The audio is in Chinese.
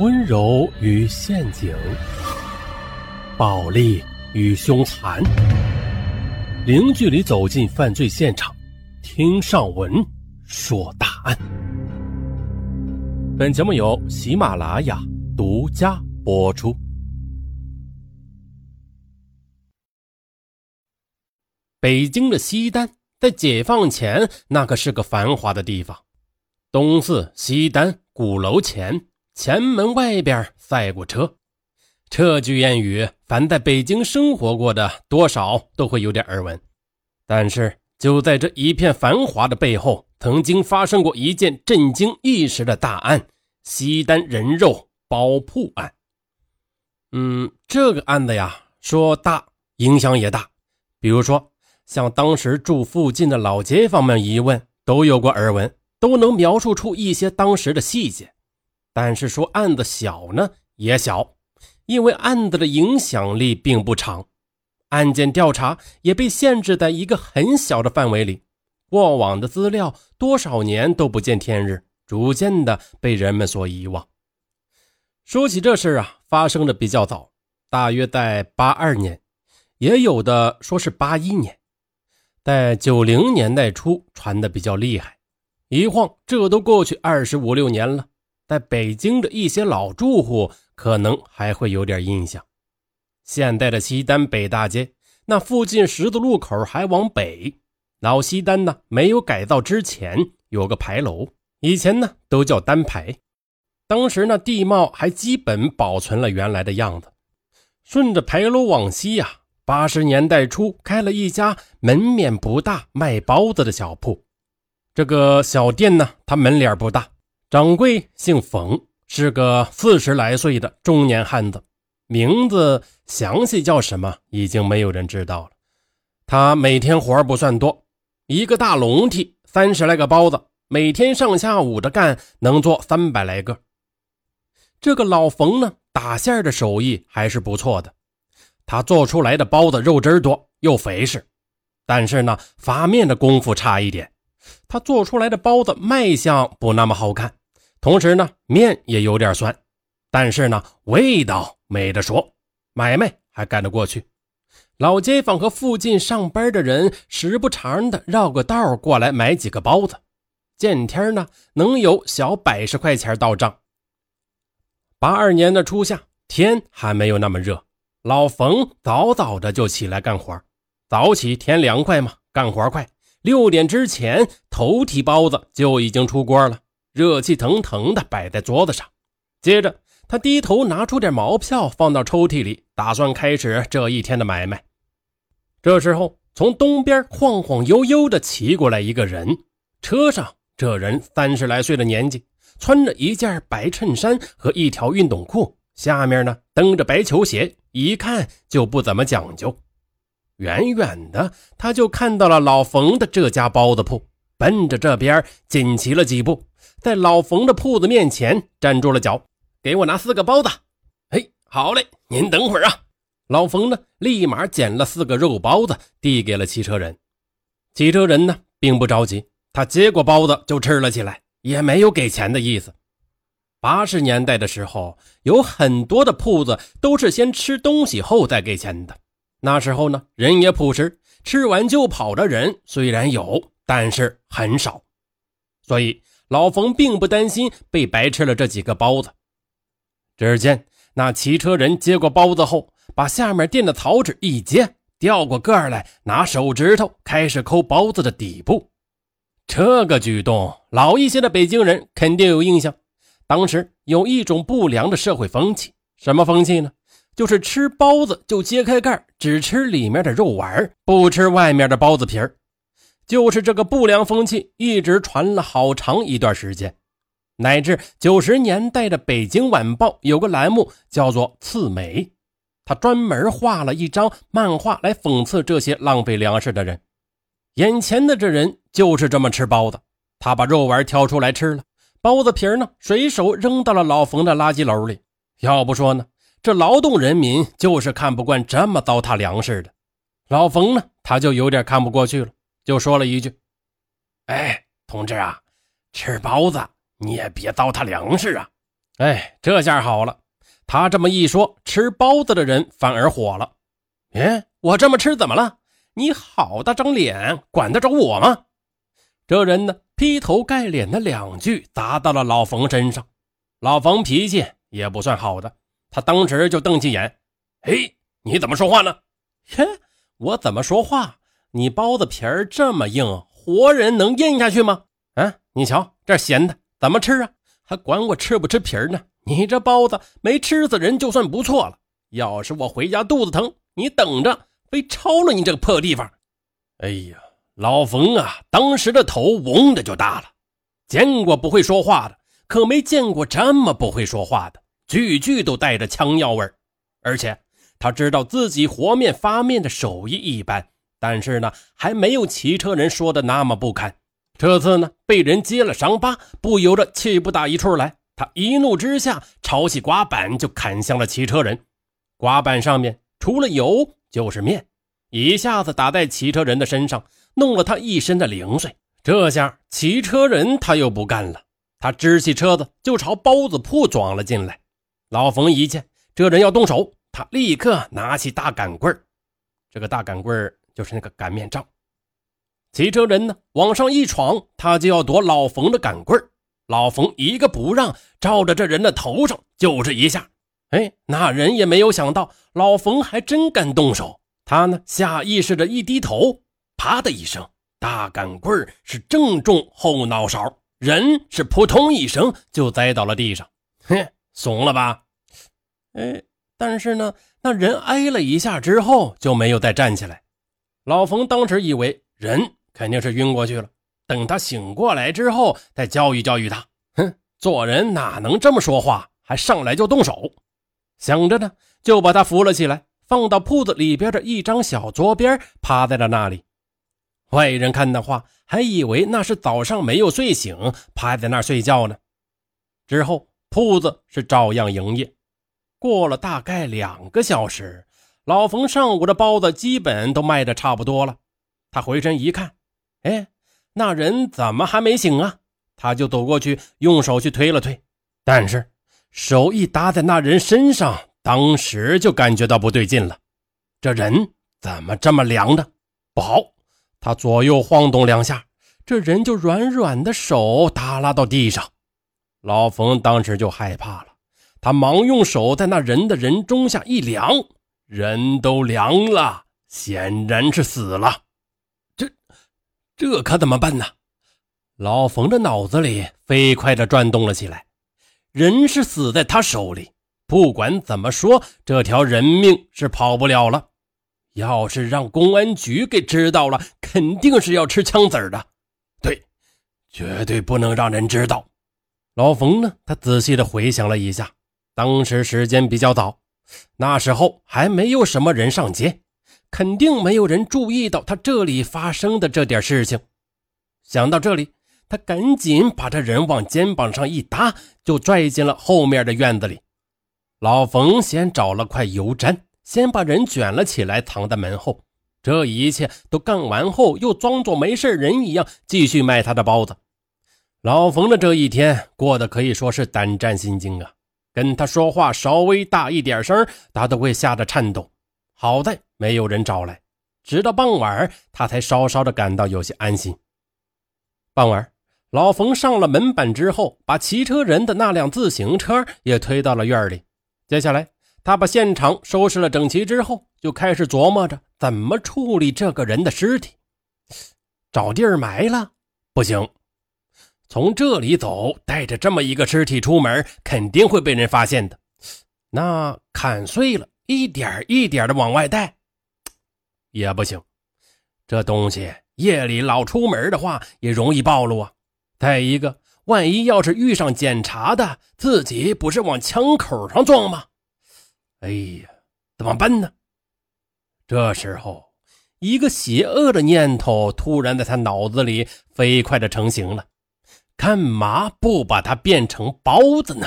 温柔与陷阱，暴力与凶残，零距离走进犯罪现场，听上文说大案。本节目由喜马拉雅独家播出。北京的西单在解放前那可是个繁华的地方，东四西单鼓楼前。前门外边赛过车，这句谚语，凡在北京生活过的，多少都会有点耳闻。但是，就在这一片繁华的背后，曾经发生过一件震惊一时的大案——西单人肉包铺案。嗯，这个案子呀，说大，影响也大。比如说，像当时住附近的老街坊们一问，都有过耳闻，都能描述出一些当时的细节。但是说案子小呢，也小，因为案子的影响力并不长，案件调查也被限制在一个很小的范围里，过往的资料多少年都不见天日，逐渐的被人们所遗忘。说起这事啊，发生的比较早，大约在八二年，也有的说是八一年，在九零年代初传的比较厉害，一晃这都过去二十五六年了。在北京的一些老住户可能还会有点印象。现在的西单北大街那附近十字路口还往北，老西单呢没有改造之前有个牌楼，以前呢都叫单牌。当时呢地貌还基本保存了原来的样子。顺着牌楼往西呀，八十年代初开了一家门面不大卖包子的小铺。这个小店呢，它门脸不大。掌柜姓冯，是个四十来岁的中年汉子，名字详细叫什么已经没有人知道了。他每天活不算多，一个大笼屉三十来个包子，每天上下午的干能做三百来个。这个老冯呢，打馅的手艺还是不错的，他做出来的包子肉汁多又肥实，但是呢，发面的功夫差一点，他做出来的包子卖相不那么好看。同时呢，面也有点酸，但是呢，味道没得说，买卖还干得过去。老街坊和附近上班的人时不常的绕个道过来买几个包子，见天呢能有小百十块钱到账。八二年的初夏，天还没有那么热，老冯早早的就起来干活，早起天凉快嘛，干活快，六点之前头屉包子就已经出锅了。热气腾腾的摆在桌子上，接着他低头拿出点毛票放到抽屉里，打算开始这一天的买卖。这时候，从东边晃晃悠悠的骑过来一个人，车上这人三十来岁的年纪，穿着一件白衬衫和一条运动裤，下面呢蹬着白球鞋，一看就不怎么讲究。远远的他就看到了老冯的这家包子铺，奔着这边紧骑了几步。在老冯的铺子面前站住了脚，给我拿四个包子。哎，好嘞，您等会儿啊。老冯呢，立马捡了四个肉包子，递给了骑车人。骑车人呢，并不着急，他接过包子就吃了起来，也没有给钱的意思。八十年代的时候，有很多的铺子都是先吃东西后再给钱的。那时候呢，人也朴实，吃完就跑的人虽然有，但是很少，所以。老冯并不担心被白吃了这几个包子。只见那骑车人接过包子后，把下面垫的草纸一揭，掉过个儿来，拿手指头开始抠包子的底部。这个举动，老一些的北京人肯定有印象。当时有一种不良的社会风气，什么风气呢？就是吃包子就揭开盖，只吃里面的肉丸，不吃外面的包子皮儿。就是这个不良风气一直传了好长一段时间，乃至九十年代的《北京晚报》有个栏目叫做《刺梅》，他专门画了一张漫画来讽刺这些浪费粮食的人。眼前的这人就是这么吃包子，他把肉丸挑出来吃了，包子皮呢随手扔到了老冯的垃圾篓里。要不说呢，这劳动人民就是看不惯这么糟蹋粮食的。老冯呢，他就有点看不过去了。就说了一句：“哎，同志啊，吃包子你也别糟蹋粮食啊！哎，这下好了，他这么一说，吃包子的人反而火了。哎，我这么吃怎么了？你好大张脸，管得着我吗？这人呢，劈头盖脸的两句砸到了老冯身上。老冯脾气也不算好的，他当时就瞪起眼：“嘿，你怎么说话呢？嘿，我怎么说话？你包子皮儿这么硬，活人能咽下去吗？啊，你瞧这咸的，怎么吃啊？还管我吃不吃皮儿呢？你这包子没吃死人就算不错了。要是我回家肚子疼，你等着，非抄了你这个破地方！”哎呀，老冯啊，当时的头嗡的就大了，见过不会说话的。可没见过这么不会说话的，句句都带着枪药味而且他知道自己和面发面的手艺一般，但是呢，还没有骑车人说的那么不堪。这次呢，被人揭了伤疤，不由得气不打一处来。他一怒之下，抄起刮板就砍向了骑车人。刮板上面除了油就是面，一下子打在骑车人的身上，弄了他一身的零碎。这下骑车人他又不干了。他支起车子就朝包子铺撞了进来。老冯一见这人要动手，他立刻拿起大杆棍这个大杆棍就是那个擀面杖。骑车人呢往上一闯，他就要夺老冯的杆棍老冯一个不让，照着这人的头上就是一下。哎，那人也没有想到老冯还真敢动手。他呢下意识的一低头，啪的一声，大杆棍是正中后脑勺。人是扑通一声就栽到了地上，哼，怂了吧？哎，但是呢，那人挨了一下之后就没有再站起来。老冯当时以为人肯定是晕过去了，等他醒过来之后再教育教育他。哼，做人哪能这么说话，还上来就动手？想着呢，就把他扶了起来，放到铺子里边的一张小桌边，趴在了那里。外人看的话，还以为那是早上没有睡醒，趴在那儿睡觉呢。之后铺子是照样营业。过了大概两个小时，老冯上午的包子基本都卖的差不多了。他回身一看，哎，那人怎么还没醒啊？他就走过去，用手去推了推，但是手一搭在那人身上，当时就感觉到不对劲了。这人怎么这么凉的？不好！他左右晃动两下，这人就软软的手耷拉到地上。老冯当时就害怕了，他忙用手在那人的人中下一量，人都凉了，显然是死了。这这可怎么办呢？老冯的脑子里飞快地转动了起来。人是死在他手里，不管怎么说，这条人命是跑不了了。要是让公安局给知道了，肯定是要吃枪子儿的。对，绝对不能让人知道。老冯呢？他仔细的回想了一下，当时时间比较早，那时候还没有什么人上街，肯定没有人注意到他这里发生的这点事情。想到这里，他赶紧把这人往肩膀上一搭，就拽进了后面的院子里。老冯先找了块油毡。先把人卷了起来，藏在门后。这一切都干完后，又装作没事人一样，继续卖他的包子。老冯的这一天过得可以说是胆战心惊啊！跟他说话稍微大一点声，他都会吓得颤抖。好在没有人找来，直到傍晚，他才稍稍的感到有些安心。傍晚，老冯上了门板之后，把骑车人的那辆自行车也推到了院里。接下来。他把现场收拾了整齐之后，就开始琢磨着怎么处理这个人的尸体。找地儿埋了不行，从这里走，带着这么一个尸体出门，肯定会被人发现的。那砍碎了，一点一点的往外带，也不行。这东西夜里老出门的话，也容易暴露啊。再一个，万一要是遇上检查的，自己不是往枪口上撞吗？哎呀，怎么办呢？这时候，一个邪恶的念头突然在他脑子里飞快的成型了：干嘛不把它变成包子呢？